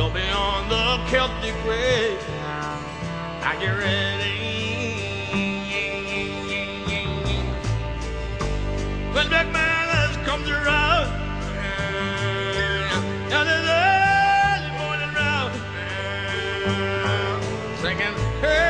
You'll be on the Celtic way. Now get ready. When Black comes around, now the morning round, singing, hey.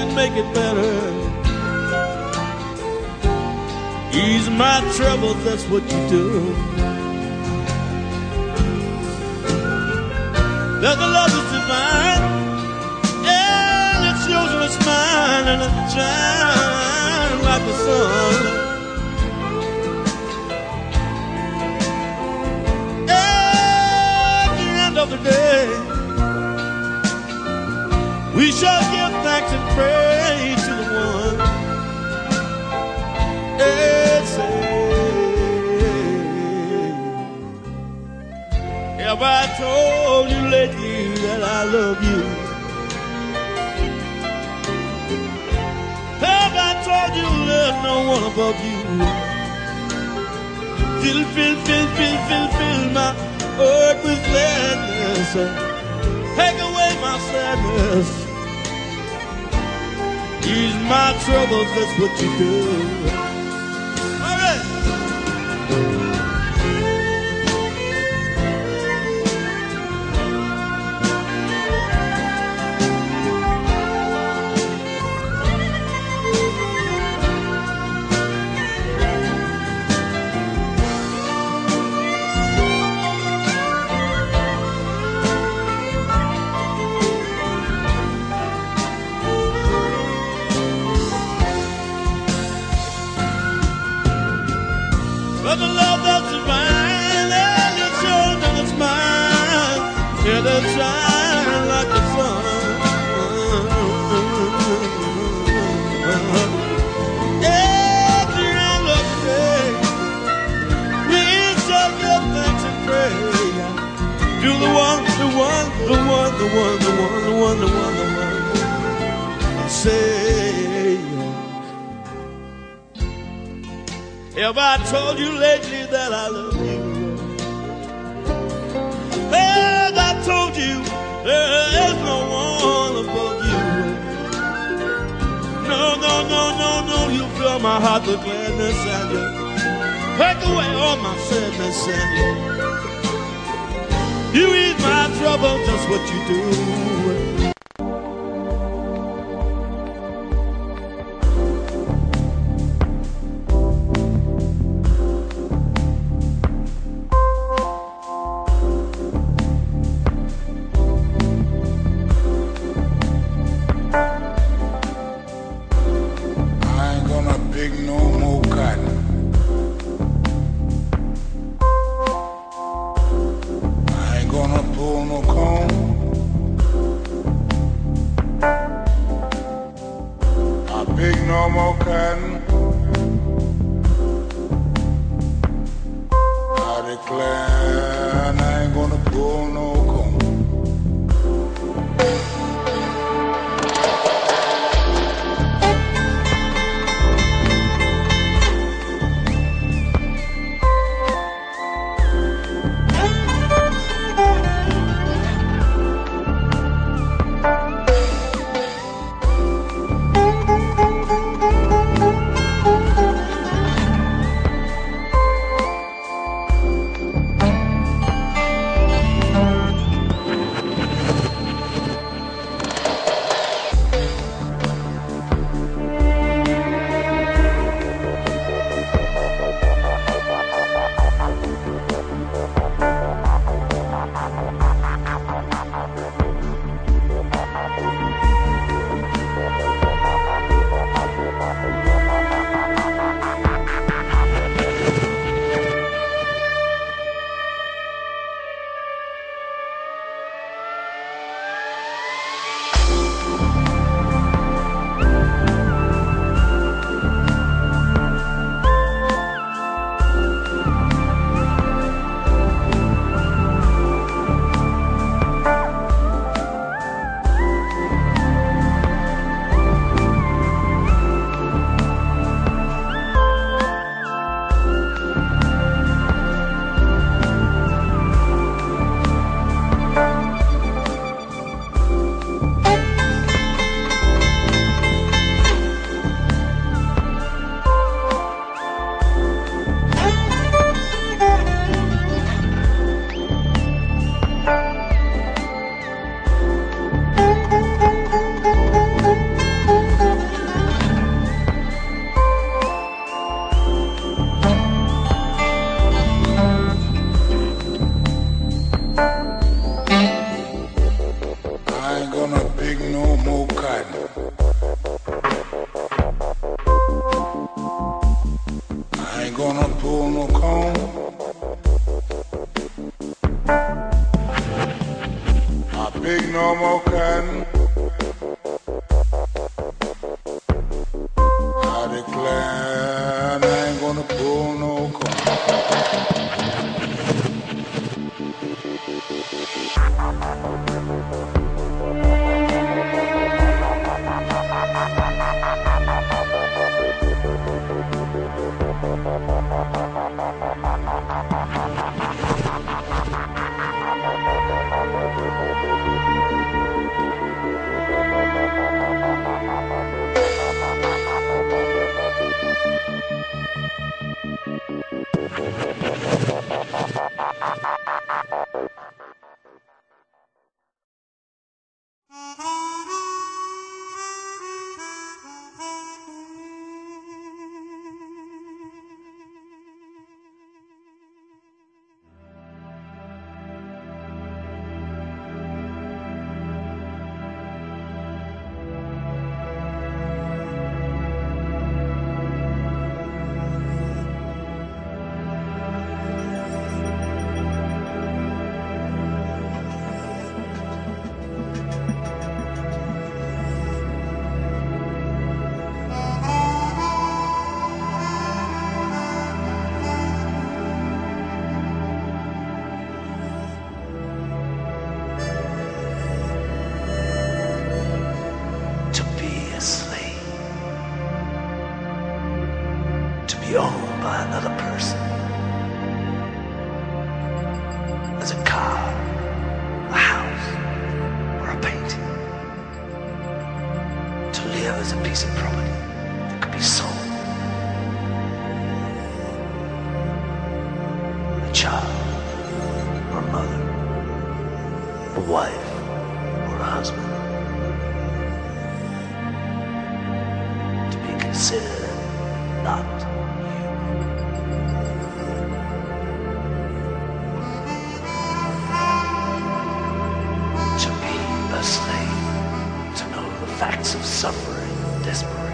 Can make it better. Ease my troubles, that's what you do. There's a love that's divine, and it shows in its mind, and it shines like the sun. At the end of the day, we shall give thanks and praise to the one. Say, Have I told you lately that I love you? Have I told you there's no one above you? Fill, fill, fill, fill, fill, fill my heart with gladness. Take away my sadness. Ease my troubles, that's what you do. All right. The one, the one, the one, the one, the one. Say. Have I told you lately that I love you? Have I told you there is no one above you? No, no, no, no, no, you fill my heart with gladness and you take away all my sadness and you, you ease my trouble, just what you do. ain't gonna pull no con a wife or a husband. To be considered not you. To be a slave, to know the facts of suffering, desperation.